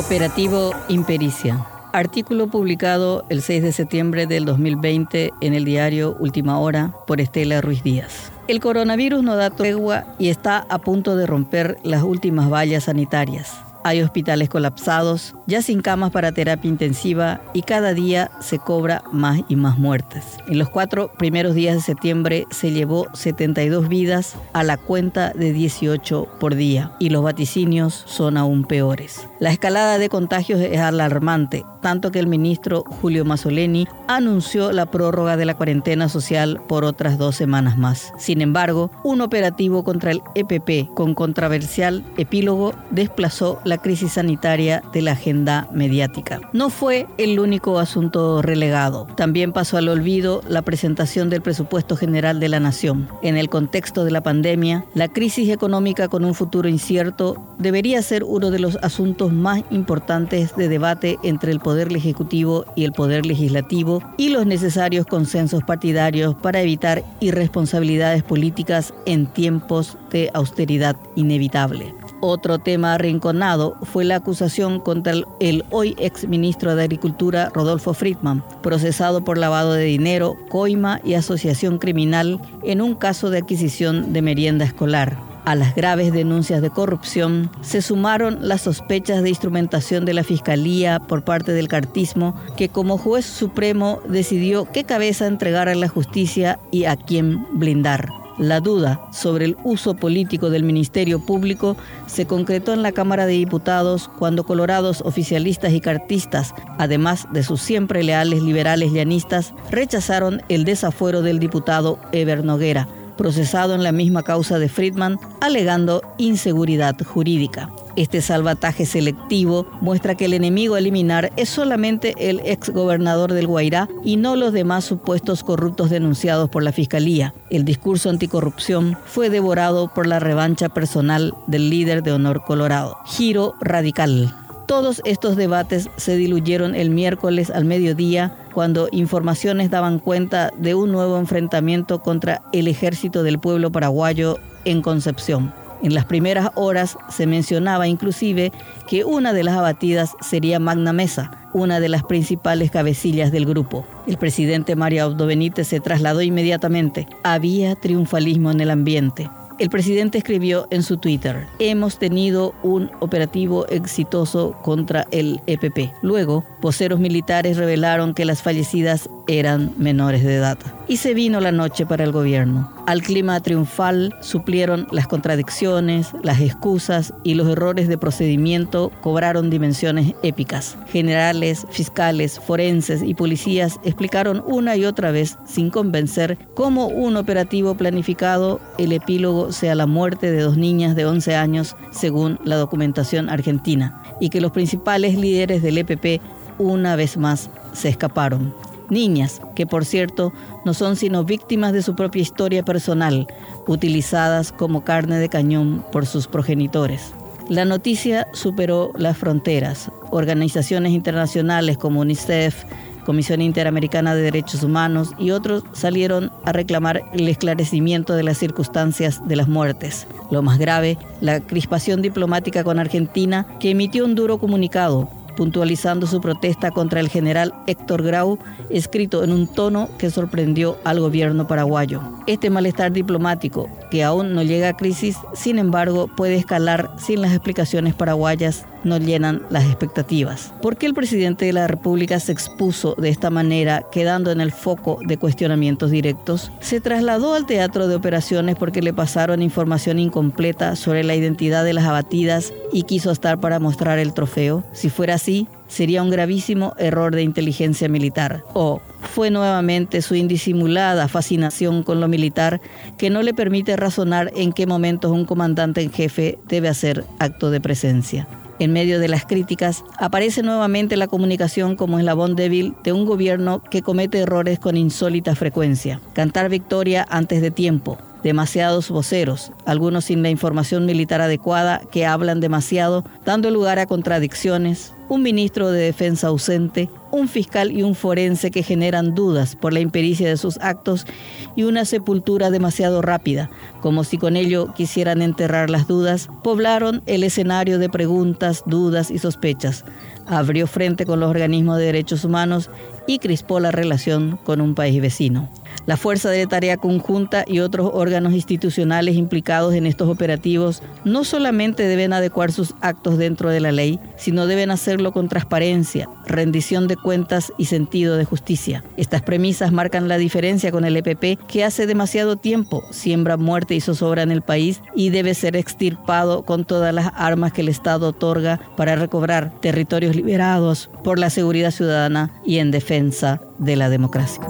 Operativo Impericia. Artículo publicado el 6 de septiembre del 2020 en el diario Última Hora por Estela Ruiz Díaz. El coronavirus no da tregua y está a punto de romper las últimas vallas sanitarias. Hay hospitales colapsados, ya sin camas para terapia intensiva y cada día se cobra más y más muertes. En los cuatro primeros días de septiembre se llevó 72 vidas a la cuenta de 18 por día y los vaticinios son aún peores. La escalada de contagios es alarmante, tanto que el ministro Julio Mazzoleni anunció la prórroga de la cuarentena social por otras dos semanas más. Sin embargo, un operativo contra el EPP con controversial epílogo desplazó la crisis sanitaria de la agenda mediática. No fue el único asunto relegado. También pasó al olvido la presentación del presupuesto general de la nación. En el contexto de la pandemia, la crisis económica con un futuro incierto debería ser uno de los asuntos más importantes de debate entre el Poder Ejecutivo y el Poder Legislativo y los necesarios consensos partidarios para evitar irresponsabilidades políticas en tiempos de austeridad inevitable. Otro tema arrinconado fue la acusación contra el, hoy ex ministro de Agricultura Rodolfo Friedman, procesado por lavado de dinero, coima y asociación criminal en un caso de adquisición de merienda escolar. A las graves denuncias de corrupción se sumaron las sospechas de instrumentación de la Fiscalía por parte del cartismo, que como juez supremo decidió qué cabeza entregar a la justicia y a quién blindar. La duda sobre el uso político del Ministerio Público se concretó en la Cámara de Diputados cuando colorados oficialistas y cartistas, además de sus siempre leales liberales llanistas, rechazaron el desafuero del diputado Eber Noguera, procesado en la misma causa de Friedman, alegando inseguridad jurídica. Este salvataje selectivo muestra que el enemigo a eliminar es solamente el exgobernador del Guairá y no los demás supuestos corruptos denunciados por la Fiscalía. El discurso anticorrupción fue devorado por la revancha personal del líder de Honor Colorado. Giro radical. Todos estos debates se diluyeron el miércoles al mediodía cuando informaciones daban cuenta de un nuevo enfrentamiento contra el ejército del pueblo paraguayo en Concepción. En las primeras horas se mencionaba inclusive que una de las abatidas sería Magna Mesa, una de las principales cabecillas del grupo. El presidente Mario Abdo Benítez se trasladó inmediatamente. Había triunfalismo en el ambiente. El presidente escribió en su Twitter, hemos tenido un operativo exitoso contra el EPP. Luego, voceros militares revelaron que las fallecidas eran menores de edad. Y se vino la noche para el gobierno. Al clima triunfal suplieron las contradicciones, las excusas y los errores de procedimiento cobraron dimensiones épicas. Generales, fiscales, forenses y policías explicaron una y otra vez, sin convencer, cómo un operativo planificado, el epílogo sea la muerte de dos niñas de 11 años, según la documentación argentina, y que los principales líderes del EPP una vez más se escaparon niñas, que por cierto no son sino víctimas de su propia historia personal, utilizadas como carne de cañón por sus progenitores. La noticia superó las fronteras. Organizaciones internacionales como UNICEF, Comisión Interamericana de Derechos Humanos y otros salieron a reclamar el esclarecimiento de las circunstancias de las muertes. Lo más grave, la crispación diplomática con Argentina, que emitió un duro comunicado puntualizando su protesta contra el general Héctor Grau, escrito en un tono que sorprendió al gobierno paraguayo. Este malestar diplomático, que aún no llega a crisis, sin embargo, puede escalar sin las explicaciones paraguayas no llenan las expectativas. ¿Por qué el presidente de la República se expuso de esta manera, quedando en el foco de cuestionamientos directos? Se trasladó al teatro de operaciones porque le pasaron información incompleta sobre la identidad de las abatidas y quiso estar para mostrar el trofeo. Si fuera así, sería un gravísimo error de inteligencia militar. O fue nuevamente su indisimulada fascinación con lo militar que no le permite razonar en qué momentos un comandante en jefe debe hacer acto de presencia. En medio de las críticas, aparece nuevamente la comunicación como eslabón débil de un gobierno que comete errores con insólita frecuencia. Cantar victoria antes de tiempo, demasiados voceros, algunos sin la información militar adecuada que hablan demasiado, dando lugar a contradicciones, un ministro de defensa ausente, un fiscal y un forense que generan dudas por la impericia de sus actos y una sepultura demasiado rápida, como si con ello quisieran enterrar las dudas, poblaron el escenario de preguntas, dudas y sospechas, abrió frente con los organismos de derechos humanos y crispó la relación con un país vecino. La Fuerza de Tarea Conjunta y otros órganos institucionales implicados en estos operativos no solamente deben adecuar sus actos dentro de la ley, sino deben hacerlo con transparencia, rendición de cuentas y sentido de justicia. Estas premisas marcan la diferencia con el EPP que hace demasiado tiempo siembra muerte y zozobra en el país y debe ser extirpado con todas las armas que el Estado otorga para recobrar territorios liberados por la seguridad ciudadana y en defensa de la democracia.